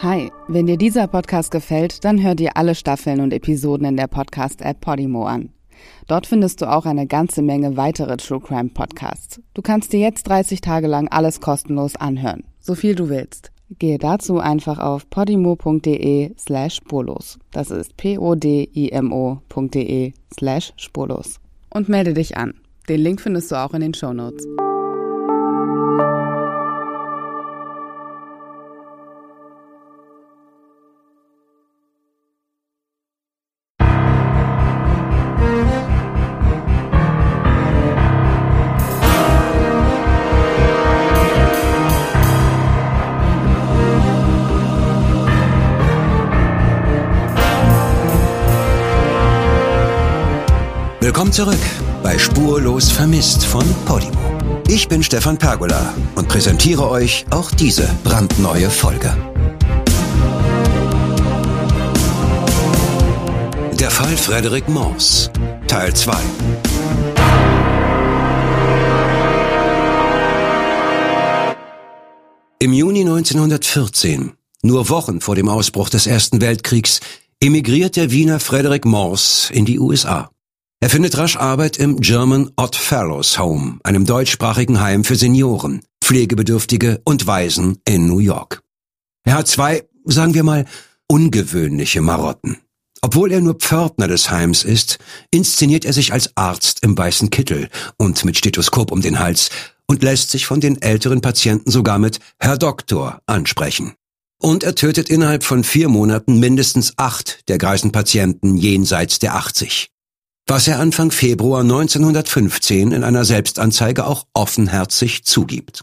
Hi, wenn dir dieser Podcast gefällt, dann hör dir alle Staffeln und Episoden in der Podcast-App Podimo an. Dort findest du auch eine ganze Menge weitere True Crime Podcasts. Du kannst dir jetzt 30 Tage lang alles kostenlos anhören, so viel du willst. Gehe dazu einfach auf podimo.de slash spurlos. Das ist p-o-d-i-m-o.de slash spurlos. Und melde dich an. Den Link findest du auch in den Show Notes. Zurück bei Spurlos vermisst von Podimo. Ich bin Stefan Pergola und präsentiere euch auch diese brandneue Folge. Der Fall Frederick Morse, Teil 2. Im Juni 1914, nur Wochen vor dem Ausbruch des Ersten Weltkriegs, emigriert der Wiener Frederick Morse in die USA. Er findet rasch Arbeit im German Odd Fellows Home, einem deutschsprachigen Heim für Senioren, Pflegebedürftige und Waisen in New York. Er hat zwei, sagen wir mal, ungewöhnliche Marotten. Obwohl er nur Pförtner des Heims ist, inszeniert er sich als Arzt im weißen Kittel und mit Stethoskop um den Hals und lässt sich von den älteren Patienten sogar mit Herr Doktor ansprechen. Und er tötet innerhalb von vier Monaten mindestens acht der greisen Patienten jenseits der 80 was er Anfang Februar 1915 in einer Selbstanzeige auch offenherzig zugibt.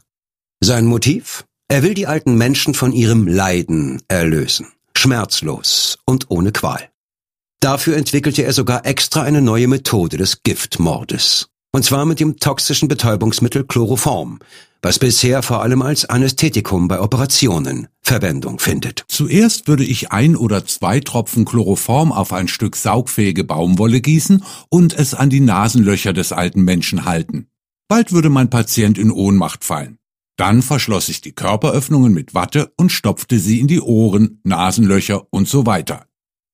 Sein Motiv? Er will die alten Menschen von ihrem Leiden erlösen, schmerzlos und ohne Qual. Dafür entwickelte er sogar extra eine neue Methode des Giftmordes. Und zwar mit dem toxischen Betäubungsmittel Chloroform, was bisher vor allem als Anästhetikum bei Operationen Verwendung findet. Zuerst würde ich ein oder zwei Tropfen Chloroform auf ein Stück saugfähige Baumwolle gießen und es an die Nasenlöcher des alten Menschen halten. Bald würde mein Patient in Ohnmacht fallen. Dann verschloss ich die Körperöffnungen mit Watte und stopfte sie in die Ohren, Nasenlöcher und so weiter.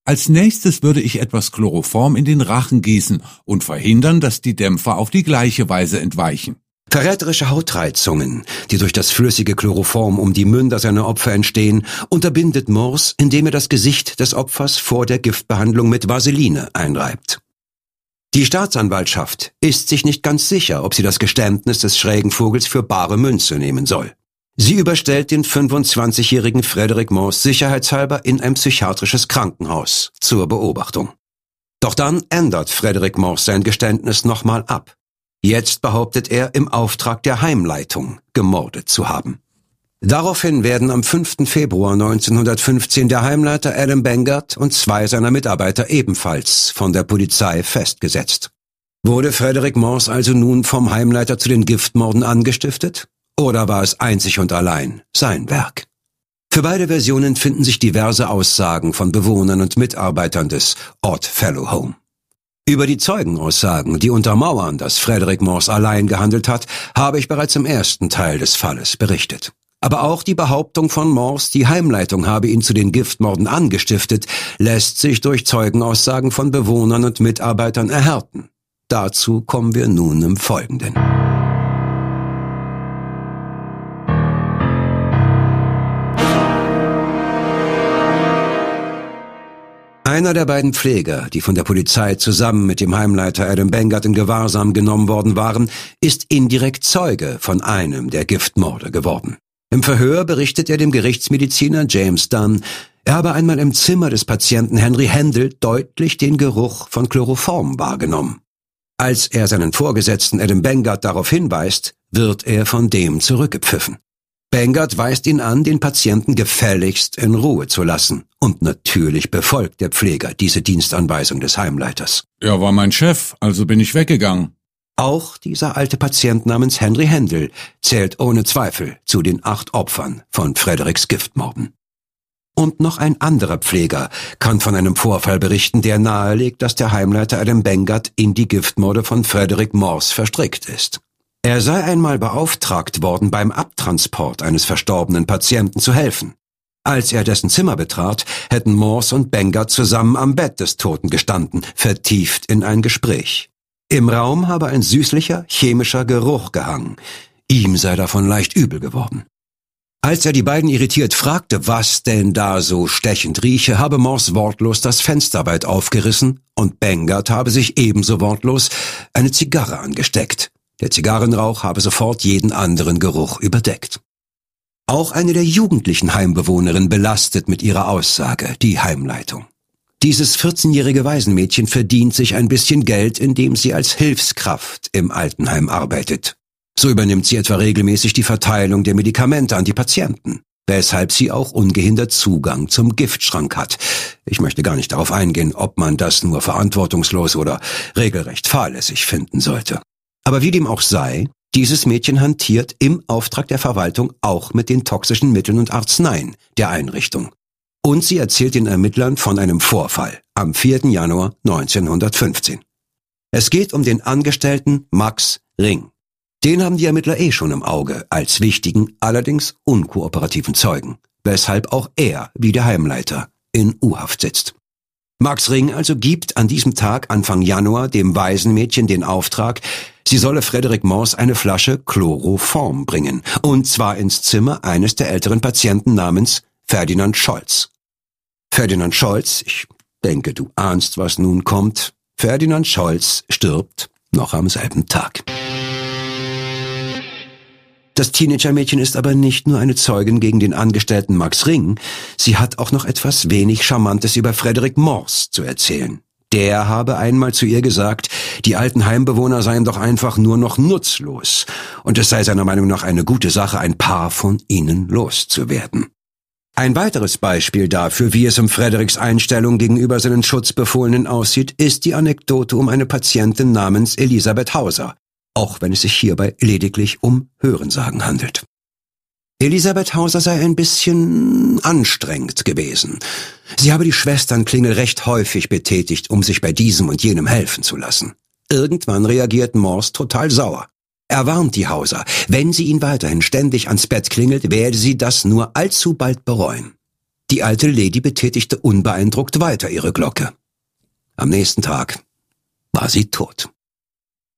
Als nächstes würde ich etwas Chloroform in den Rachen gießen und verhindern, dass die Dämpfer auf die gleiche Weise entweichen. Verräterische Hautreizungen, die durch das flüssige Chloroform um die Münder seiner Opfer entstehen, unterbindet Morse, indem er das Gesicht des Opfers vor der Giftbehandlung mit Vaseline einreibt. Die Staatsanwaltschaft ist sich nicht ganz sicher, ob sie das Geständnis des schrägen Vogels für bare Münze nehmen soll. Sie überstellt den 25-jährigen Frederick Morse sicherheitshalber in ein psychiatrisches Krankenhaus zur Beobachtung. Doch dann ändert Frederick Morse sein Geständnis nochmal ab. Jetzt behauptet er, im Auftrag der Heimleitung gemordet zu haben. Daraufhin werden am 5. Februar 1915 der Heimleiter Adam Bengert und zwei seiner Mitarbeiter ebenfalls von der Polizei festgesetzt. Wurde Frederick Morse also nun vom Heimleiter zu den Giftmorden angestiftet? Oder war es einzig und allein sein Werk? Für beide Versionen finden sich diverse Aussagen von Bewohnern und Mitarbeitern des Odd Fellow Home. Über die Zeugenaussagen, die untermauern, dass Frederick Morse allein gehandelt hat, habe ich bereits im ersten Teil des Falles berichtet. Aber auch die Behauptung von Morse, die Heimleitung habe ihn zu den Giftmorden angestiftet, lässt sich durch Zeugenaussagen von Bewohnern und Mitarbeitern erhärten. Dazu kommen wir nun im Folgenden. Einer der beiden Pfleger, die von der Polizei zusammen mit dem Heimleiter Adam Bengert in Gewahrsam genommen worden waren, ist indirekt Zeuge von einem der Giftmorde geworden. Im Verhör berichtet er dem Gerichtsmediziner James Dunn, er habe einmal im Zimmer des Patienten Henry Händel deutlich den Geruch von Chloroform wahrgenommen. Als er seinen Vorgesetzten Adam Bengert darauf hinweist, wird er von dem zurückgepfiffen. Bengert weist ihn an, den Patienten gefälligst in Ruhe zu lassen. Und natürlich befolgt der Pfleger diese Dienstanweisung des Heimleiters. Er war mein Chef, also bin ich weggegangen. Auch dieser alte Patient namens Henry Händel zählt ohne Zweifel zu den acht Opfern von Fredericks Giftmorden. Und noch ein anderer Pfleger kann von einem Vorfall berichten, der nahelegt, dass der Heimleiter Adam Bengert in die Giftmorde von Frederick Morse verstrickt ist. Er sei einmal beauftragt worden, beim Abtransport eines verstorbenen Patienten zu helfen. Als er dessen Zimmer betrat, hätten Morse und Benger zusammen am Bett des Toten gestanden, vertieft in ein Gespräch. Im Raum habe ein süßlicher, chemischer Geruch gehangen. Ihm sei davon leicht übel geworden. Als er die beiden irritiert fragte, was denn da so stechend rieche, habe Morse wortlos das Fenster weit aufgerissen und Bengert habe sich ebenso wortlos eine Zigarre angesteckt. Der Zigarrenrauch habe sofort jeden anderen Geruch überdeckt. Auch eine der jugendlichen Heimbewohnerinnen belastet mit ihrer Aussage die Heimleitung. Dieses 14-jährige Waisenmädchen verdient sich ein bisschen Geld, indem sie als Hilfskraft im Altenheim arbeitet. So übernimmt sie etwa regelmäßig die Verteilung der Medikamente an die Patienten, weshalb sie auch ungehindert Zugang zum Giftschrank hat. Ich möchte gar nicht darauf eingehen, ob man das nur verantwortungslos oder regelrecht fahrlässig finden sollte. Aber wie dem auch sei, dieses Mädchen hantiert im Auftrag der Verwaltung auch mit den toxischen Mitteln und Arzneien der Einrichtung. Und sie erzählt den Ermittlern von einem Vorfall am 4. Januar 1915. Es geht um den Angestellten Max Ring. Den haben die Ermittler eh schon im Auge, als wichtigen, allerdings unkooperativen Zeugen, weshalb auch er, wie der Heimleiter, in U-Haft sitzt. Max Ring also gibt an diesem Tag Anfang Januar dem Waisenmädchen den Auftrag, sie solle Frederik Morse eine Flasche Chloroform bringen, und zwar ins Zimmer eines der älteren Patienten namens Ferdinand Scholz. Ferdinand Scholz, ich denke, du ahnst, was nun kommt, Ferdinand Scholz stirbt noch am selben Tag. Das Teenagermädchen ist aber nicht nur eine Zeugin gegen den Angestellten Max Ring, sie hat auch noch etwas wenig Charmantes über Frederik Morse zu erzählen. Der habe einmal zu ihr gesagt, die alten Heimbewohner seien doch einfach nur noch nutzlos, und es sei seiner Meinung nach eine gute Sache, ein paar von ihnen loszuwerden. Ein weiteres Beispiel dafür, wie es um Frederiks Einstellung gegenüber seinen Schutzbefohlenen aussieht, ist die Anekdote um eine Patientin namens Elisabeth Hauser, auch wenn es sich hierbei lediglich um Hörensagen handelt. Elisabeth Hauser sei ein bisschen anstrengend gewesen. Sie habe die Schwesternklingel recht häufig betätigt, um sich bei diesem und jenem helfen zu lassen. Irgendwann reagiert Morse total sauer. Er warnt die Hauser, wenn sie ihn weiterhin ständig ans Bett klingelt, werde sie das nur allzu bald bereuen. Die alte Lady betätigte unbeeindruckt weiter ihre Glocke. Am nächsten Tag war sie tot.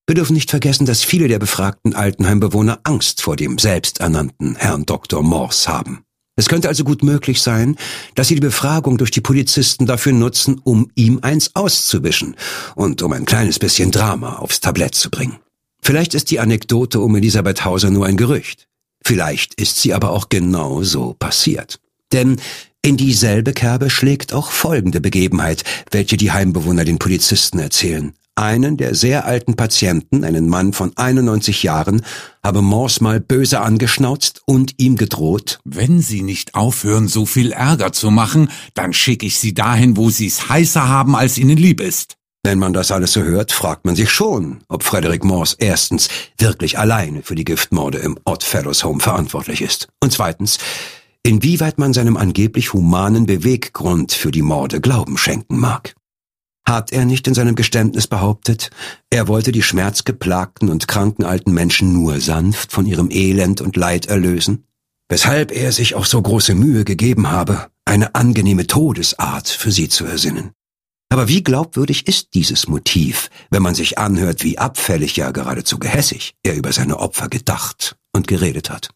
Wir dürfen nicht vergessen, dass viele der befragten Altenheimbewohner Angst vor dem selbsternannten Herrn Dr. Morse haben. Es könnte also gut möglich sein, dass sie die Befragung durch die Polizisten dafür nutzen, um ihm eins auszuwischen und um ein kleines bisschen Drama aufs Tablett zu bringen. Vielleicht ist die Anekdote um Elisabeth Hauser nur ein Gerücht. Vielleicht ist sie aber auch genau so passiert. Denn in dieselbe Kerbe schlägt auch folgende Begebenheit, welche die Heimbewohner den Polizisten erzählen. Einen der sehr alten Patienten, einen Mann von 91 Jahren, habe Morse mal böse angeschnauzt und ihm gedroht, Wenn Sie nicht aufhören, so viel Ärger zu machen, dann schicke ich Sie dahin, wo Sie's heißer haben, als Ihnen lieb ist. Wenn man das alles so hört, fragt man sich schon, ob Frederick Morse erstens wirklich alleine für die Giftmorde im Oddfellows Home verantwortlich ist und zweitens, inwieweit man seinem angeblich humanen Beweggrund für die Morde Glauben schenken mag. Hat er nicht in seinem Geständnis behauptet, er wollte die schmerzgeplagten und kranken alten Menschen nur sanft von ihrem Elend und Leid erlösen? Weshalb er sich auch so große Mühe gegeben habe, eine angenehme Todesart für sie zu ersinnen. Aber wie glaubwürdig ist dieses Motiv, wenn man sich anhört, wie abfällig, ja geradezu gehässig er über seine Opfer gedacht und geredet hat?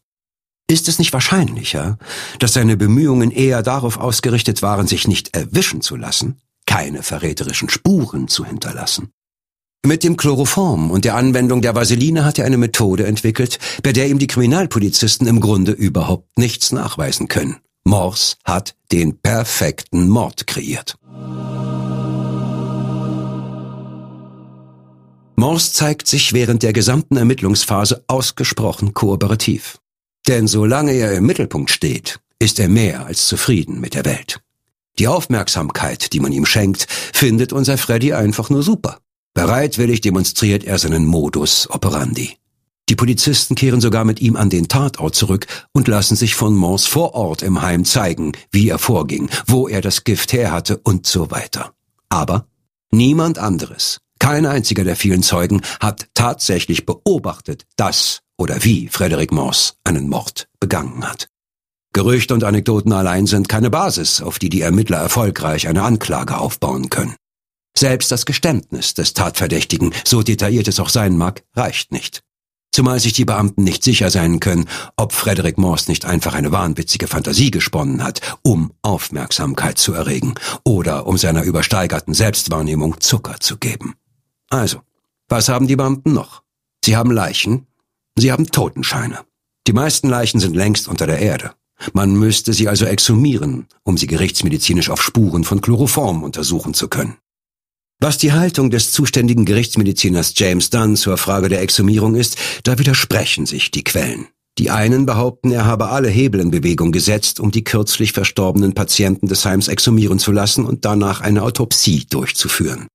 Ist es nicht wahrscheinlicher, dass seine Bemühungen eher darauf ausgerichtet waren, sich nicht erwischen zu lassen, keine verräterischen Spuren zu hinterlassen. Mit dem Chloroform und der Anwendung der Vaseline hat er eine Methode entwickelt, bei der ihm die Kriminalpolizisten im Grunde überhaupt nichts nachweisen können. Morse hat den perfekten Mord kreiert. Morse zeigt sich während der gesamten Ermittlungsphase ausgesprochen kooperativ. Denn solange er im Mittelpunkt steht, ist er mehr als zufrieden mit der Welt. Die Aufmerksamkeit, die man ihm schenkt, findet unser Freddy einfach nur super. Bereitwillig demonstriert er seinen Modus operandi. Die Polizisten kehren sogar mit ihm an den Tatort zurück und lassen sich von Mons vor Ort im Heim zeigen, wie er vorging, wo er das Gift her hatte und so weiter. Aber niemand anderes, kein einziger der vielen Zeugen hat tatsächlich beobachtet, dass oder wie Frederick Mons einen Mord begangen hat. Gerüchte und Anekdoten allein sind keine Basis, auf die die Ermittler erfolgreich eine Anklage aufbauen können. Selbst das Geständnis des Tatverdächtigen, so detailliert es auch sein mag, reicht nicht. Zumal sich die Beamten nicht sicher sein können, ob Frederick Morse nicht einfach eine wahnwitzige Fantasie gesponnen hat, um Aufmerksamkeit zu erregen oder um seiner übersteigerten Selbstwahrnehmung Zucker zu geben. Also, was haben die Beamten noch? Sie haben Leichen, sie haben Totenscheine. Die meisten Leichen sind längst unter der Erde. Man müsste sie also exhumieren, um sie gerichtsmedizinisch auf Spuren von Chloroform untersuchen zu können. Was die Haltung des zuständigen Gerichtsmediziners James Dunn zur Frage der Exhumierung ist, da widersprechen sich die Quellen. Die einen behaupten, er habe alle Hebel in Bewegung gesetzt, um die kürzlich verstorbenen Patienten des Heims exhumieren zu lassen und danach eine Autopsie durchzuführen.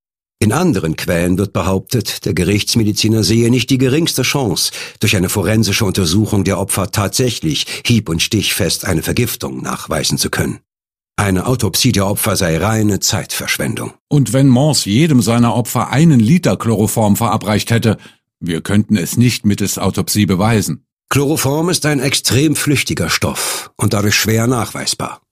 In anderen Quellen wird behauptet, der Gerichtsmediziner sehe nicht die geringste Chance, durch eine forensische Untersuchung der Opfer tatsächlich hieb- und stichfest eine Vergiftung nachweisen zu können. Eine Autopsie der Opfer sei reine Zeitverschwendung. Und wenn Morse jedem seiner Opfer einen Liter Chloroform verabreicht hätte, wir könnten es nicht mittels Autopsie beweisen. Chloroform ist ein extrem flüchtiger Stoff und dadurch schwer nachweisbar.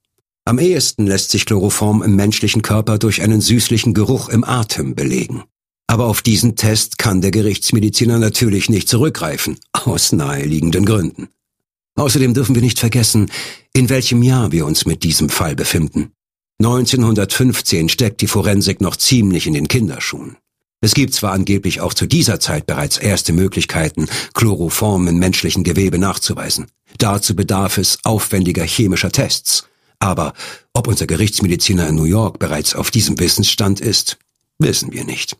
Am ehesten lässt sich Chloroform im menschlichen Körper durch einen süßlichen Geruch im Atem belegen. Aber auf diesen Test kann der Gerichtsmediziner natürlich nicht zurückgreifen, aus naheliegenden Gründen. Außerdem dürfen wir nicht vergessen, in welchem Jahr wir uns mit diesem Fall befinden. 1915 steckt die Forensik noch ziemlich in den Kinderschuhen. Es gibt zwar angeblich auch zu dieser Zeit bereits erste Möglichkeiten, Chloroform in menschlichen Gewebe nachzuweisen. Dazu bedarf es aufwendiger chemischer Tests. Aber ob unser Gerichtsmediziner in New York bereits auf diesem Wissensstand ist, wissen wir nicht.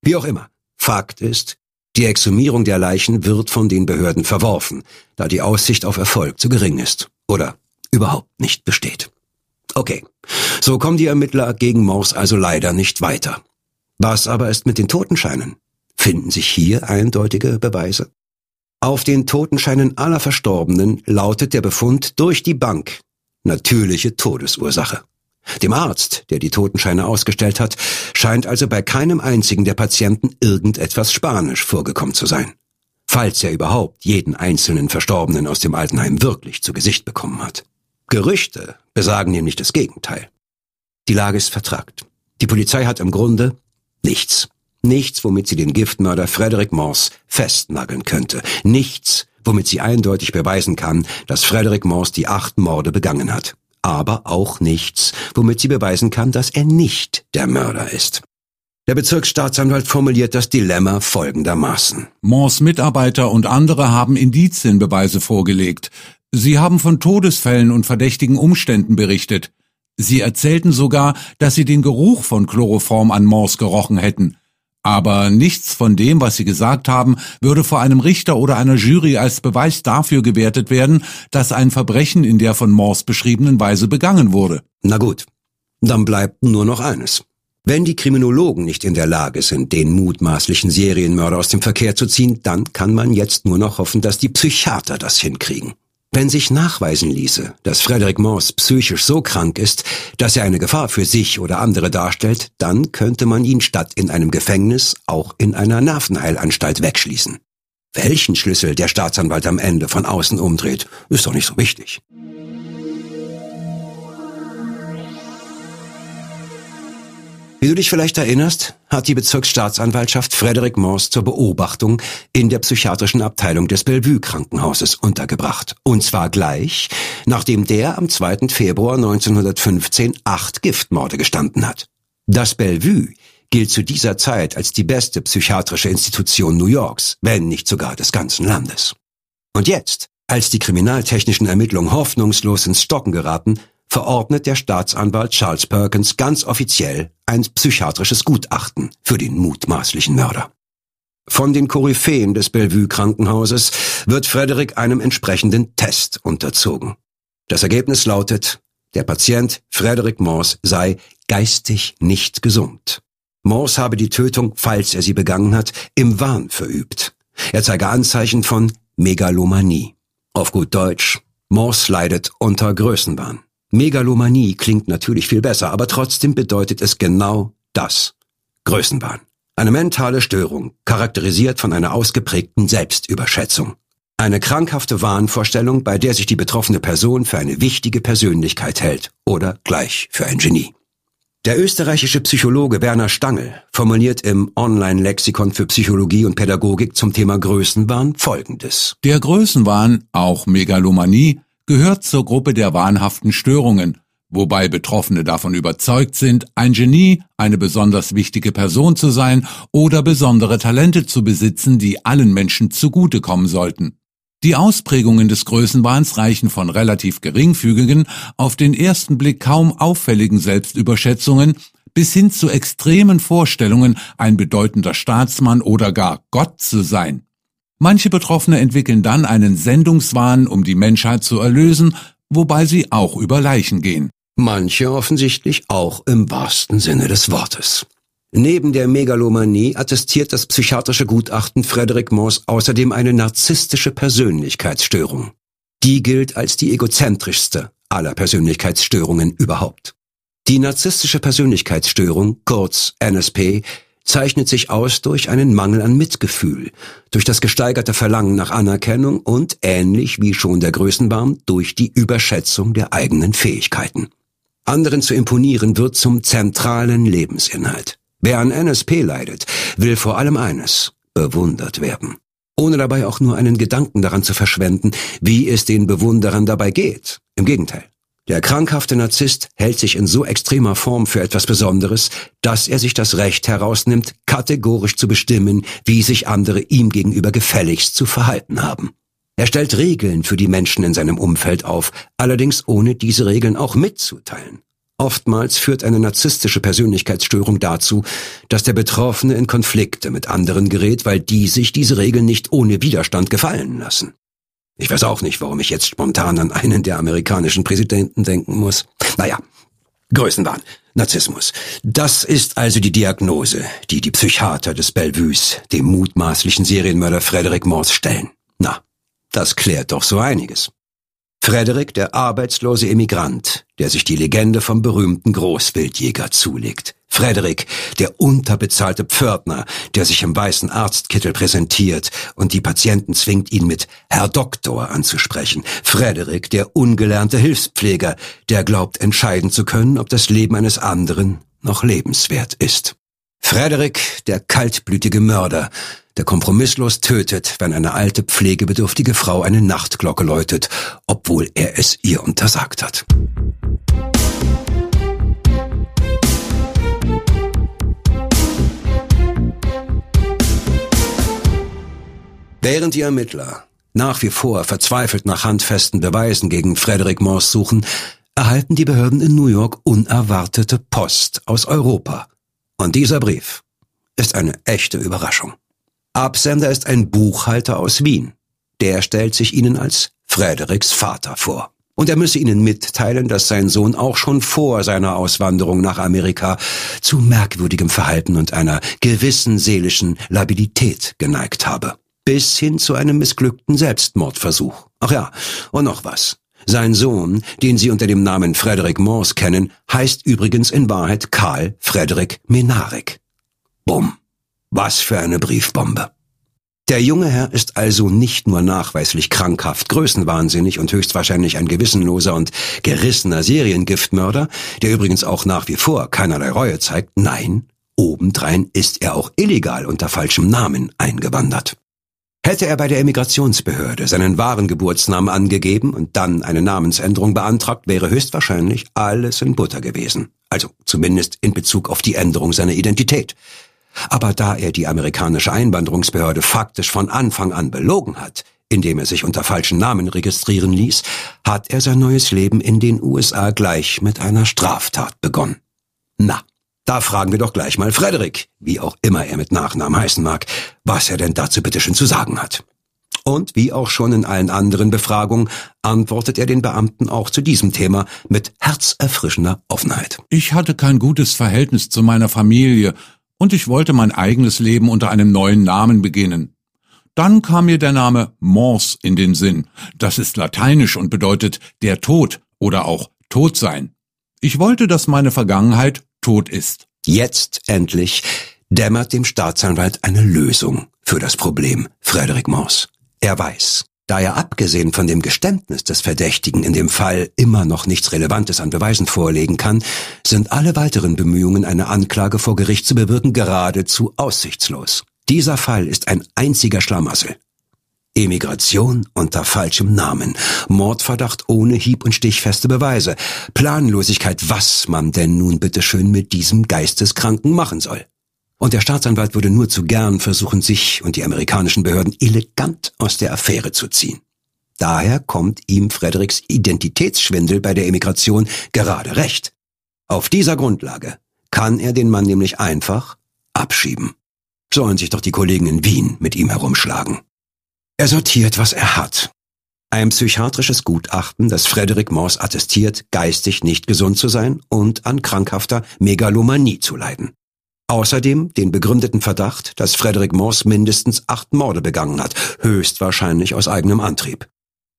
Wie auch immer, Fakt ist, die Exhumierung der Leichen wird von den Behörden verworfen, da die Aussicht auf Erfolg zu gering ist oder überhaupt nicht besteht. Okay, so kommen die Ermittler gegen Morse also leider nicht weiter. Was aber ist mit den Totenscheinen? Finden sich hier eindeutige Beweise? Auf den Totenscheinen aller Verstorbenen lautet der Befund durch die Bank natürliche Todesursache. Dem Arzt, der die Totenscheine ausgestellt hat, scheint also bei keinem einzigen der Patienten irgendetwas Spanisch vorgekommen zu sein. Falls er überhaupt jeden einzelnen Verstorbenen aus dem Altenheim wirklich zu Gesicht bekommen hat. Gerüchte besagen nämlich das Gegenteil. Die Lage ist vertragt. Die Polizei hat im Grunde nichts. Nichts, womit sie den Giftmörder Frederick Morse festnageln könnte. Nichts, womit sie eindeutig beweisen kann, dass Frederick Morse die acht Morde begangen hat aber auch nichts, womit sie beweisen kann, dass er nicht der Mörder ist. Der Bezirksstaatsanwalt formuliert das Dilemma folgendermaßen. Mors Mitarbeiter und andere haben Indizienbeweise vorgelegt. Sie haben von Todesfällen und verdächtigen Umständen berichtet. Sie erzählten sogar, dass sie den Geruch von Chloroform an Mors gerochen hätten. Aber nichts von dem, was Sie gesagt haben, würde vor einem Richter oder einer Jury als Beweis dafür gewertet werden, dass ein Verbrechen in der von Morse beschriebenen Weise begangen wurde. Na gut, dann bleibt nur noch eines. Wenn die Kriminologen nicht in der Lage sind, den mutmaßlichen Serienmörder aus dem Verkehr zu ziehen, dann kann man jetzt nur noch hoffen, dass die Psychiater das hinkriegen. Wenn sich nachweisen ließe, dass Frederick Morse psychisch so krank ist, dass er eine Gefahr für sich oder andere darstellt, dann könnte man ihn statt in einem Gefängnis auch in einer Nervenheilanstalt wegschließen. Welchen Schlüssel der Staatsanwalt am Ende von außen umdreht, ist doch nicht so wichtig. Wie du dich vielleicht erinnerst, hat die Bezirksstaatsanwaltschaft Frederick Morse zur Beobachtung in der psychiatrischen Abteilung des Bellevue Krankenhauses untergebracht. Und zwar gleich, nachdem der am 2. Februar 1915 acht Giftmorde gestanden hat. Das Bellevue gilt zu dieser Zeit als die beste psychiatrische Institution New Yorks, wenn nicht sogar des ganzen Landes. Und jetzt, als die kriminaltechnischen Ermittlungen hoffnungslos ins Stocken geraten, verordnet der Staatsanwalt Charles Perkins ganz offiziell ein psychiatrisches Gutachten für den mutmaßlichen Mörder. Von den Koryphäen des Bellevue Krankenhauses wird Frederick einem entsprechenden Test unterzogen. Das Ergebnis lautet, der Patient Frederick Morse sei geistig nicht gesund. Morse habe die Tötung, falls er sie begangen hat, im Wahn verübt. Er zeige Anzeichen von Megalomanie. Auf gut Deutsch, Morse leidet unter Größenwahn. Megalomanie klingt natürlich viel besser, aber trotzdem bedeutet es genau das. Größenwahn. Eine mentale Störung, charakterisiert von einer ausgeprägten Selbstüberschätzung. Eine krankhafte Wahnvorstellung, bei der sich die betroffene Person für eine wichtige Persönlichkeit hält oder gleich für ein Genie. Der österreichische Psychologe Werner Stangl formuliert im Online-Lexikon für Psychologie und Pädagogik zum Thema Größenwahn Folgendes. Der Größenwahn, auch Megalomanie, gehört zur Gruppe der wahnhaften Störungen, wobei Betroffene davon überzeugt sind, ein Genie, eine besonders wichtige Person zu sein oder besondere Talente zu besitzen, die allen Menschen zugutekommen sollten. Die Ausprägungen des Größenwahns reichen von relativ geringfügigen, auf den ersten Blick kaum auffälligen Selbstüberschätzungen bis hin zu extremen Vorstellungen, ein bedeutender Staatsmann oder gar Gott zu sein. Manche Betroffene entwickeln dann einen Sendungswahn, um die Menschheit zu erlösen, wobei sie auch über Leichen gehen. Manche offensichtlich auch im wahrsten Sinne des Wortes. Neben der Megalomanie attestiert das psychiatrische Gutachten Frederick Moss außerdem eine narzisstische Persönlichkeitsstörung. Die gilt als die egozentrischste aller Persönlichkeitsstörungen überhaupt. Die narzisstische Persönlichkeitsstörung, kurz NSP, zeichnet sich aus durch einen Mangel an Mitgefühl, durch das gesteigerte Verlangen nach Anerkennung und, ähnlich wie schon der Größenwahn, durch die Überschätzung der eigenen Fähigkeiten. Anderen zu imponieren wird zum zentralen Lebensinhalt. Wer an NSP leidet, will vor allem eines, bewundert werden. Ohne dabei auch nur einen Gedanken daran zu verschwenden, wie es den Bewunderern dabei geht. Im Gegenteil. Der krankhafte Narzisst hält sich in so extremer Form für etwas Besonderes, dass er sich das Recht herausnimmt, kategorisch zu bestimmen, wie sich andere ihm gegenüber gefälligst zu verhalten haben. Er stellt Regeln für die Menschen in seinem Umfeld auf, allerdings ohne diese Regeln auch mitzuteilen. Oftmals führt eine narzisstische Persönlichkeitsstörung dazu, dass der Betroffene in Konflikte mit anderen gerät, weil die sich diese Regeln nicht ohne Widerstand gefallen lassen. Ich weiß auch nicht, warum ich jetzt spontan an einen der amerikanischen Präsidenten denken muss. Naja, Größenwahn, Narzissmus. Das ist also die Diagnose, die die Psychiater des Bellevues dem mutmaßlichen Serienmörder Frederick Morse stellen. Na, das klärt doch so einiges. Frederik, der arbeitslose Emigrant, der sich die Legende vom berühmten Großwildjäger zulegt. Frederik, der unterbezahlte Pförtner, der sich im weißen Arztkittel präsentiert und die Patienten zwingt, ihn mit Herr Doktor anzusprechen. Frederik, der ungelernte Hilfspfleger, der glaubt entscheiden zu können, ob das Leben eines anderen noch lebenswert ist. Frederik, der kaltblütige Mörder, der kompromisslos tötet, wenn eine alte pflegebedürftige Frau eine Nachtglocke läutet, obwohl er es ihr untersagt hat. Während die Ermittler nach wie vor verzweifelt nach handfesten Beweisen gegen Frederick Morse suchen, erhalten die Behörden in New York unerwartete Post aus Europa. Und dieser Brief ist eine echte Überraschung. Absender ist ein Buchhalter aus Wien. Der stellt sich ihnen als Fredericks Vater vor. Und er müsse ihnen mitteilen, dass sein Sohn auch schon vor seiner Auswanderung nach Amerika zu merkwürdigem Verhalten und einer gewissen seelischen Labilität geneigt habe. Bis hin zu einem missglückten Selbstmordversuch. Ach ja, und noch was. Sein Sohn, den Sie unter dem Namen Frederick Morse kennen, heißt übrigens in Wahrheit Karl Frederick Menarek. Bumm. Was für eine Briefbombe. Der junge Herr ist also nicht nur nachweislich krankhaft, größenwahnsinnig und höchstwahrscheinlich ein gewissenloser und gerissener Seriengiftmörder, der übrigens auch nach wie vor keinerlei Reue zeigt, nein, obendrein ist er auch illegal unter falschem Namen eingewandert. Hätte er bei der Emigrationsbehörde seinen wahren Geburtsnamen angegeben und dann eine Namensänderung beantragt, wäre höchstwahrscheinlich alles in Butter gewesen. Also zumindest in Bezug auf die Änderung seiner Identität. Aber da er die amerikanische Einwanderungsbehörde faktisch von Anfang an belogen hat, indem er sich unter falschen Namen registrieren ließ, hat er sein neues Leben in den USA gleich mit einer Straftat begonnen. Na, da fragen wir doch gleich mal Frederik, wie auch immer er mit Nachnamen heißen mag, was er denn dazu bitteschön zu sagen hat. Und wie auch schon in allen anderen Befragungen antwortet er den Beamten auch zu diesem Thema mit herzerfrischender Offenheit. Ich hatte kein gutes Verhältnis zu meiner Familie und ich wollte mein eigenes Leben unter einem neuen Namen beginnen. Dann kam mir der Name Mors in den Sinn. Das ist lateinisch und bedeutet der Tod oder auch Tod sein. Ich wollte, dass meine Vergangenheit tot ist. Jetzt endlich dämmert dem Staatsanwalt eine Lösung für das Problem Frederick Mors. Er weiß, Da ja abgesehen von dem Geständnis des Verdächtigen in dem Fall immer noch nichts Relevantes an Beweisen vorlegen kann, sind alle weiteren Bemühungen, eine Anklage vor Gericht zu bewirken, geradezu aussichtslos. Dieser Fall ist ein einziger Schlamassel. Emigration unter falschem Namen, Mordverdacht ohne hieb- und stichfeste Beweise, Planlosigkeit, was man denn nun bitteschön mit diesem Geisteskranken machen soll. Und der Staatsanwalt würde nur zu gern versuchen, sich und die amerikanischen Behörden elegant aus der Affäre zu ziehen. Daher kommt ihm Fredericks Identitätsschwindel bei der Emigration gerade recht. Auf dieser Grundlage kann er den Mann nämlich einfach abschieben. Sollen sich doch die Kollegen in Wien mit ihm herumschlagen. Er sortiert, was er hat. Ein psychiatrisches Gutachten, das Frederick Morse attestiert, geistig nicht gesund zu sein und an krankhafter Megalomanie zu leiden. Außerdem den begründeten Verdacht, dass Frederick Morse mindestens acht Morde begangen hat, höchstwahrscheinlich aus eigenem Antrieb.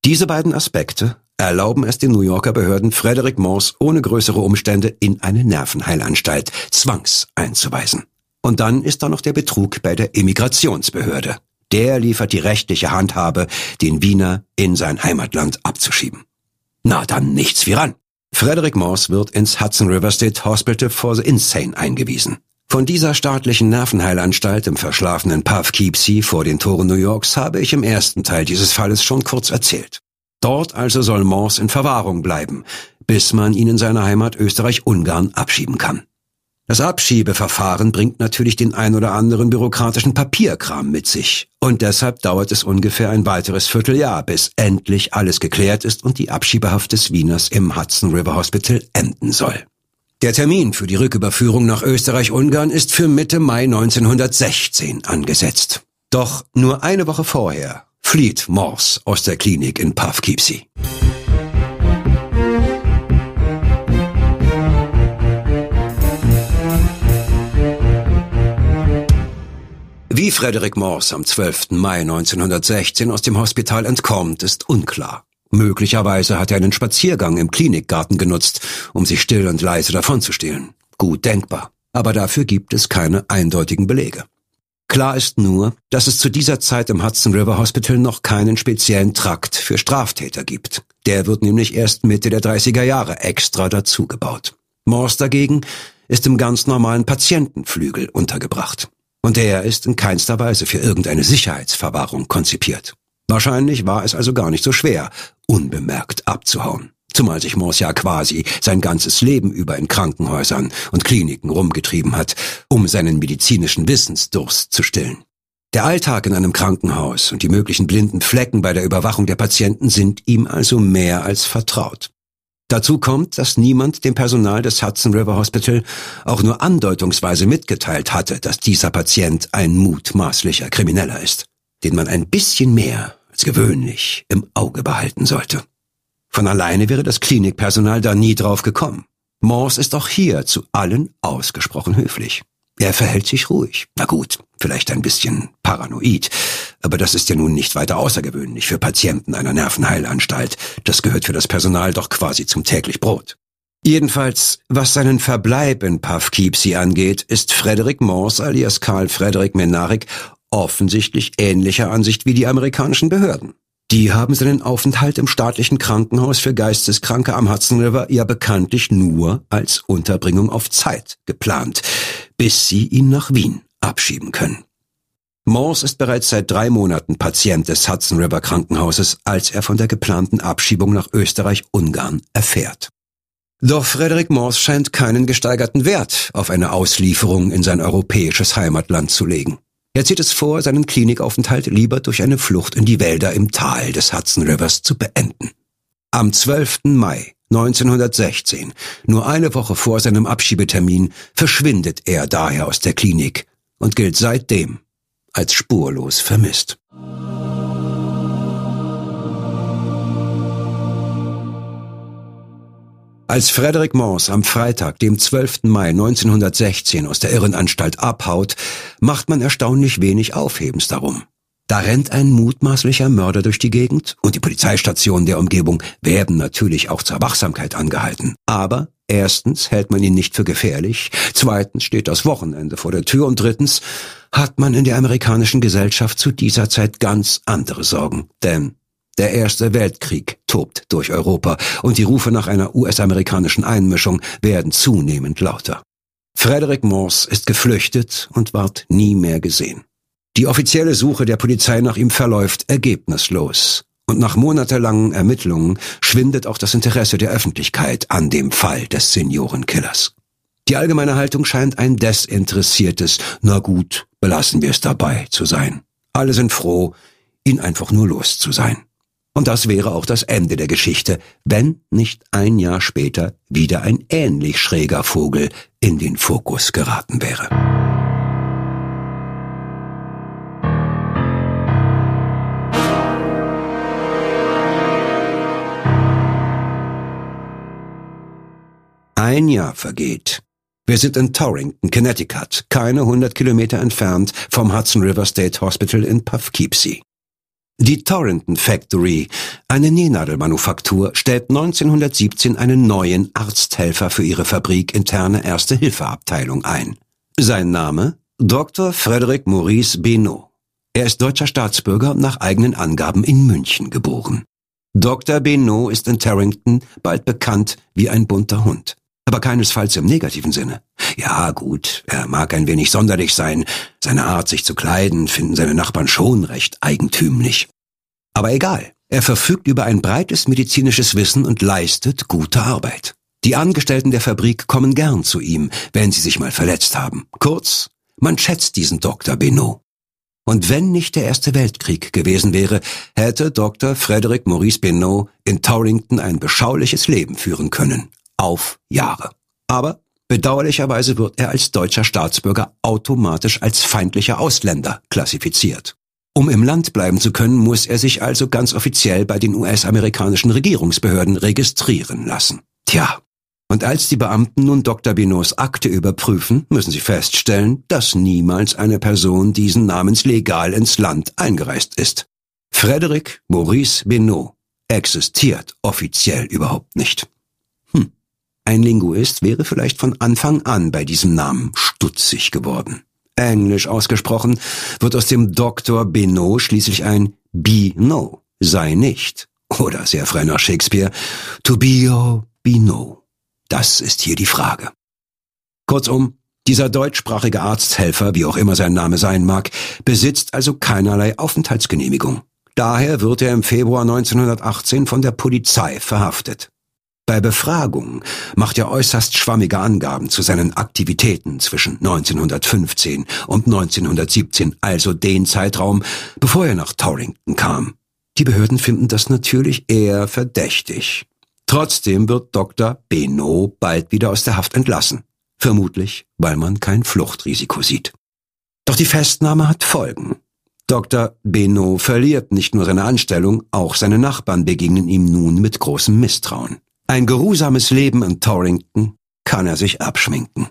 Diese beiden Aspekte erlauben es den New Yorker Behörden, Frederick Morse ohne größere Umstände in eine Nervenheilanstalt zwangs einzuweisen. Und dann ist da noch der Betrug bei der Immigrationsbehörde. Der liefert die rechtliche Handhabe, den Wiener in sein Heimatland abzuschieben. Na dann nichts wie ran. Frederick Morse wird ins Hudson River State Hospital for the Insane eingewiesen. Von dieser staatlichen Nervenheilanstalt im verschlafenen Poughkeepsie vor den Toren New Yorks habe ich im ersten Teil dieses Falles schon kurz erzählt. Dort also soll Morse in Verwahrung bleiben, bis man ihn in seine Heimat Österreich-Ungarn abschieben kann. Das Abschiebeverfahren bringt natürlich den ein oder anderen bürokratischen Papierkram mit sich. Und deshalb dauert es ungefähr ein weiteres Vierteljahr, bis endlich alles geklärt ist und die Abschiebehaft des Wieners im Hudson River Hospital enden soll. Der Termin für die Rücküberführung nach Österreich-Ungarn ist für Mitte Mai 1916 angesetzt. Doch nur eine Woche vorher flieht Morse aus der Klinik in Poughkeepsie. Wie Frederick Morse am 12. Mai 1916 aus dem Hospital entkommt, ist unklar. Möglicherweise hat er einen Spaziergang im Klinikgarten genutzt, um sich still und leise davonzustehlen. Gut denkbar. Aber dafür gibt es keine eindeutigen Belege. Klar ist nur, dass es zu dieser Zeit im Hudson River Hospital noch keinen speziellen Trakt für Straftäter gibt. Der wird nämlich erst Mitte der 30er Jahre extra dazugebaut. Morse dagegen ist im ganz normalen Patientenflügel untergebracht. Und der ist in keinster Weise für irgendeine Sicherheitsverwahrung konzipiert. Wahrscheinlich war es also gar nicht so schwer, unbemerkt abzuhauen. Zumal sich Morse ja quasi sein ganzes Leben über in Krankenhäusern und Kliniken rumgetrieben hat, um seinen medizinischen Wissensdurst zu stillen. Der Alltag in einem Krankenhaus und die möglichen blinden Flecken bei der Überwachung der Patienten sind ihm also mehr als vertraut. Dazu kommt, dass niemand dem Personal des Hudson River Hospital auch nur andeutungsweise mitgeteilt hatte, dass dieser Patient ein mutmaßlicher Krimineller ist, den man ein bisschen mehr als gewöhnlich im Auge behalten sollte. Von alleine wäre das Klinikpersonal da nie drauf gekommen. Morse ist auch hier zu allen ausgesprochen höflich. Er verhält sich ruhig. Na gut, vielleicht ein bisschen paranoid, aber das ist ja nun nicht weiter außergewöhnlich für Patienten einer Nervenheilanstalt. Das gehört für das Personal doch quasi zum täglich Brot. Jedenfalls, was seinen Verbleib in Poughkeepsie angeht, ist Frederick Morse alias Karl Frederick Menarik offensichtlich ähnlicher Ansicht wie die amerikanischen Behörden. Die haben seinen Aufenthalt im staatlichen Krankenhaus für Geisteskranke am Hudson River ja bekanntlich nur als Unterbringung auf Zeit geplant, bis sie ihn nach Wien abschieben können. Morse ist bereits seit drei Monaten Patient des Hudson River Krankenhauses, als er von der geplanten Abschiebung nach Österreich-Ungarn erfährt. Doch Frederick Morse scheint keinen gesteigerten Wert auf eine Auslieferung in sein europäisches Heimatland zu legen. Er zieht es vor, seinen Klinikaufenthalt lieber durch eine Flucht in die Wälder im Tal des Hudson Rivers zu beenden. Am 12. Mai 1916, nur eine Woche vor seinem Abschiebetermin, verschwindet er daher aus der Klinik und gilt seitdem als spurlos vermisst. Als Frederick Morse am Freitag, dem 12. Mai 1916 aus der Irrenanstalt abhaut, macht man erstaunlich wenig Aufhebens darum. Da rennt ein mutmaßlicher Mörder durch die Gegend und die Polizeistationen der Umgebung werden natürlich auch zur Wachsamkeit angehalten. Aber erstens hält man ihn nicht für gefährlich, zweitens steht das Wochenende vor der Tür und drittens hat man in der amerikanischen Gesellschaft zu dieser Zeit ganz andere Sorgen. Denn Der Erste Weltkrieg tobt durch Europa und die Rufe nach einer US-amerikanischen Einmischung werden zunehmend lauter. Frederick Morse ist geflüchtet und ward nie mehr gesehen. Die offizielle Suche der Polizei nach ihm verläuft ergebnislos. Und nach monatelangen Ermittlungen schwindet auch das Interesse der Öffentlichkeit an dem Fall des Seniorenkillers. Die allgemeine Haltung scheint ein desinteressiertes, na gut, belassen wir es dabei zu sein. Alle sind froh, ihn einfach nur los zu sein. Und das wäre auch das Ende der Geschichte, wenn nicht ein Jahr später wieder ein ähnlich schräger Vogel in den Fokus geraten wäre. Ein Jahr vergeht. Wir sind in Torrington, Connecticut, keine 100 Kilometer entfernt vom Hudson River State Hospital in Poughkeepsie. Die Torrington Factory, eine Nähnadelmanufaktur, stellt 1917 einen neuen Arzthelfer für ihre Fabrik interne Erste-Hilfe-Abteilung ein. Sein Name? Dr. Frederick Maurice Benot. Er ist deutscher Staatsbürger und nach eigenen Angaben in München geboren. Dr. Benot ist in Tarrington bald bekannt wie ein bunter Hund aber keinesfalls im negativen Sinne. Ja, gut, er mag ein wenig sonderlich sein, seine Art, sich zu kleiden, finden seine Nachbarn schon recht eigentümlich. Aber egal, er verfügt über ein breites medizinisches Wissen und leistet gute Arbeit. Die Angestellten der Fabrik kommen gern zu ihm, wenn sie sich mal verletzt haben. Kurz, man schätzt diesen Dr. Benot. Und wenn nicht der Erste Weltkrieg gewesen wäre, hätte Dr. Frederick Maurice Benot in Torrington ein beschauliches Leben führen können auf Jahre. Aber bedauerlicherweise wird er als deutscher Staatsbürger automatisch als feindlicher Ausländer klassifiziert. Um im Land bleiben zu können, muss er sich also ganz offiziell bei den US-amerikanischen Regierungsbehörden registrieren lassen. Tja, und als die Beamten nun Dr. Binots Akte überprüfen, müssen sie feststellen, dass niemals eine Person diesen Namens legal ins Land eingereist ist. Frederick Maurice Binot existiert offiziell überhaupt nicht. Ein Linguist wäre vielleicht von Anfang an bei diesem Namen stutzig geworden. Englisch ausgesprochen wird aus dem Dr. Benot schließlich ein be no, sei nicht. Oder sehr frei nach Shakespeare, to be or be no. Das ist hier die Frage. Kurzum, dieser deutschsprachige Arzthelfer, wie auch immer sein Name sein mag, besitzt also keinerlei Aufenthaltsgenehmigung. Daher wird er im Februar 1918 von der Polizei verhaftet. Bei Befragung macht er äußerst schwammige Angaben zu seinen Aktivitäten zwischen 1915 und 1917, also den Zeitraum, bevor er nach Torrington kam. Die Behörden finden das natürlich eher verdächtig. Trotzdem wird Dr. Beno bald wieder aus der Haft entlassen. Vermutlich, weil man kein Fluchtrisiko sieht. Doch die Festnahme hat Folgen. Dr. Beno verliert nicht nur seine Anstellung, auch seine Nachbarn begegnen ihm nun mit großem Misstrauen. Ein geruhsames Leben in Torrington kann er sich abschminken.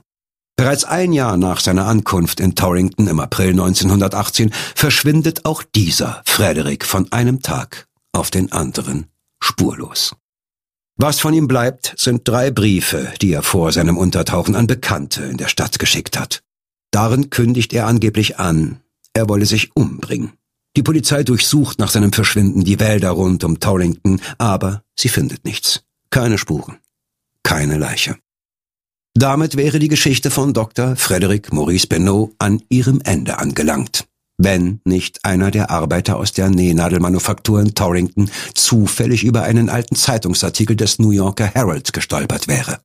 Bereits ein Jahr nach seiner Ankunft in Torrington im April 1918 verschwindet auch dieser Frederick von einem Tag auf den anderen spurlos. Was von ihm bleibt, sind drei Briefe, die er vor seinem Untertauchen an Bekannte in der Stadt geschickt hat. Darin kündigt er angeblich an, er wolle sich umbringen. Die Polizei durchsucht nach seinem Verschwinden die Wälder rund um Torrington, aber sie findet nichts. Keine Spuren. Keine Leiche. Damit wäre die Geschichte von Dr. Frederick Maurice Benot an ihrem Ende angelangt. Wenn nicht einer der Arbeiter aus der Nähnadelmanufaktur in Torrington zufällig über einen alten Zeitungsartikel des New Yorker Herald gestolpert wäre.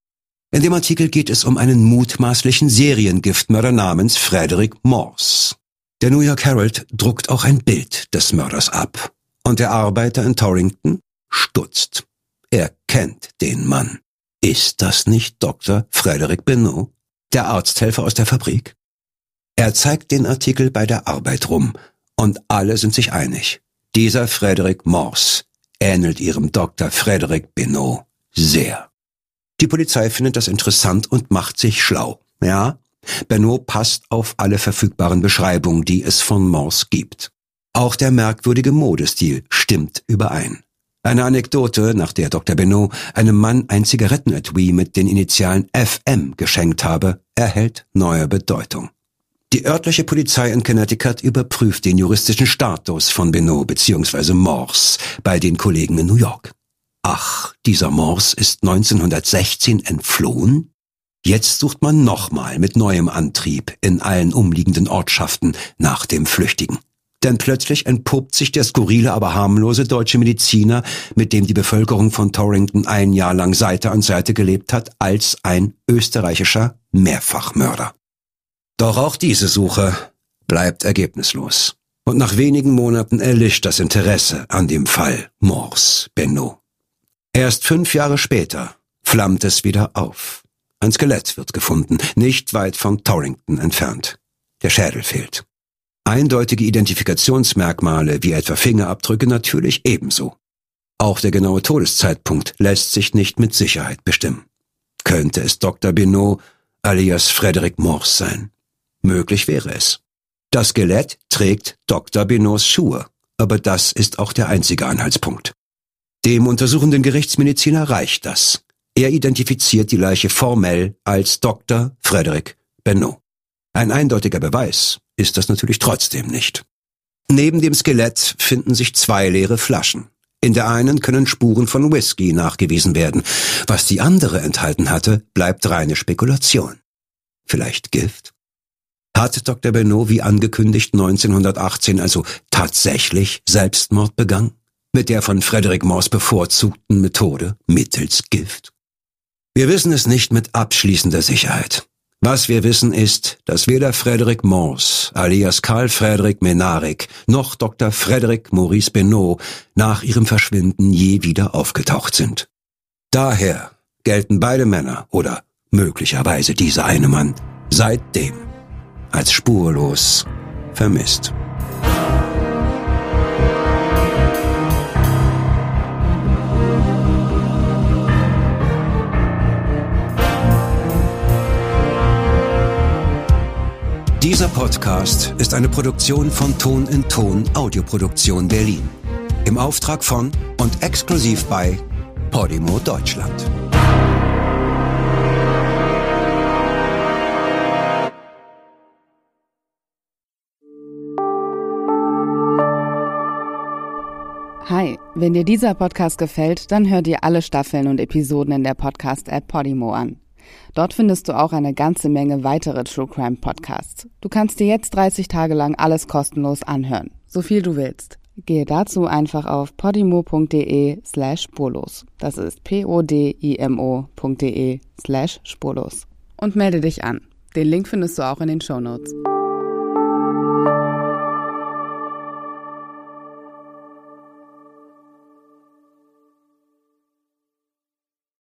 In dem Artikel geht es um einen mutmaßlichen Seriengiftmörder namens Frederick Morse. Der New York Herald druckt auch ein Bild des Mörders ab. Und der Arbeiter in Torrington stutzt. Er kennt den Mann. Ist das nicht Dr. Frederick Benot, der Arzthelfer aus der Fabrik? Er zeigt den Artikel bei der Arbeit rum und alle sind sich einig. Dieser Frederick Morse ähnelt ihrem Dr. Frederick Benot sehr. Die Polizei findet das interessant und macht sich schlau. Ja, Benot passt auf alle verfügbaren Beschreibungen, die es von Morse gibt. Auch der merkwürdige Modestil stimmt überein. Eine Anekdote, nach der Dr. Benot einem Mann ein Zigarettenetui mit den Initialen FM geschenkt habe, erhält neue Bedeutung. Die örtliche Polizei in Connecticut überprüft den juristischen Status von Benot bzw. Morse bei den Kollegen in New York. Ach, dieser Morse ist 1916 entflohen? Jetzt sucht man nochmal mit neuem Antrieb in allen umliegenden Ortschaften nach dem Flüchtigen. Denn plötzlich entpuppt sich der skurrile, aber harmlose deutsche Mediziner, mit dem die Bevölkerung von Torrington ein Jahr lang Seite an Seite gelebt hat, als ein österreichischer Mehrfachmörder. Doch auch diese Suche bleibt ergebnislos. Und nach wenigen Monaten erlischt das Interesse an dem Fall Morse Benno. Erst fünf Jahre später flammt es wieder auf. Ein Skelett wird gefunden, nicht weit von Torrington entfernt. Der Schädel fehlt. Eindeutige Identifikationsmerkmale wie etwa Fingerabdrücke natürlich ebenso. Auch der genaue Todeszeitpunkt lässt sich nicht mit Sicherheit bestimmen. Könnte es Dr. Binot alias Frederick Morse sein? Möglich wäre es. Das Skelett trägt Dr. Benots Schuhe, aber das ist auch der einzige Anhaltspunkt. Dem untersuchenden Gerichtsmediziner reicht das. Er identifiziert die Leiche formell als Dr. Frederick Benot. Ein eindeutiger Beweis ist das natürlich trotzdem nicht. Neben dem Skelett finden sich zwei leere Flaschen. In der einen können Spuren von Whisky nachgewiesen werden. Was die andere enthalten hatte, bleibt reine Spekulation. Vielleicht Gift? Hat Dr. Benot wie angekündigt 1918 also tatsächlich Selbstmord begangen? Mit der von Frederick Morse bevorzugten Methode mittels Gift? Wir wissen es nicht mit abschließender Sicherheit. Was wir wissen ist, dass weder Frederick Morse alias Karl Frederick Menarik noch Dr. Frederick Maurice Benot nach ihrem Verschwinden je wieder aufgetaucht sind. Daher gelten beide Männer oder möglicherweise dieser eine Mann seitdem als spurlos vermisst. Dieser Podcast ist eine Produktion von Ton in Ton Audioproduktion Berlin. Im Auftrag von und exklusiv bei Podimo Deutschland. Hi, wenn dir dieser Podcast gefällt, dann hör dir alle Staffeln und Episoden in der Podcast-App Podimo an. Dort findest du auch eine ganze Menge weitere True Crime Podcasts. Du kannst dir jetzt 30 Tage lang alles kostenlos anhören, so viel du willst. Gehe dazu einfach auf podimo.de slash spurlos. Das ist p-o-d-i-m-o.de slash spurlos. Und melde dich an. Den Link findest du auch in den Show Notes.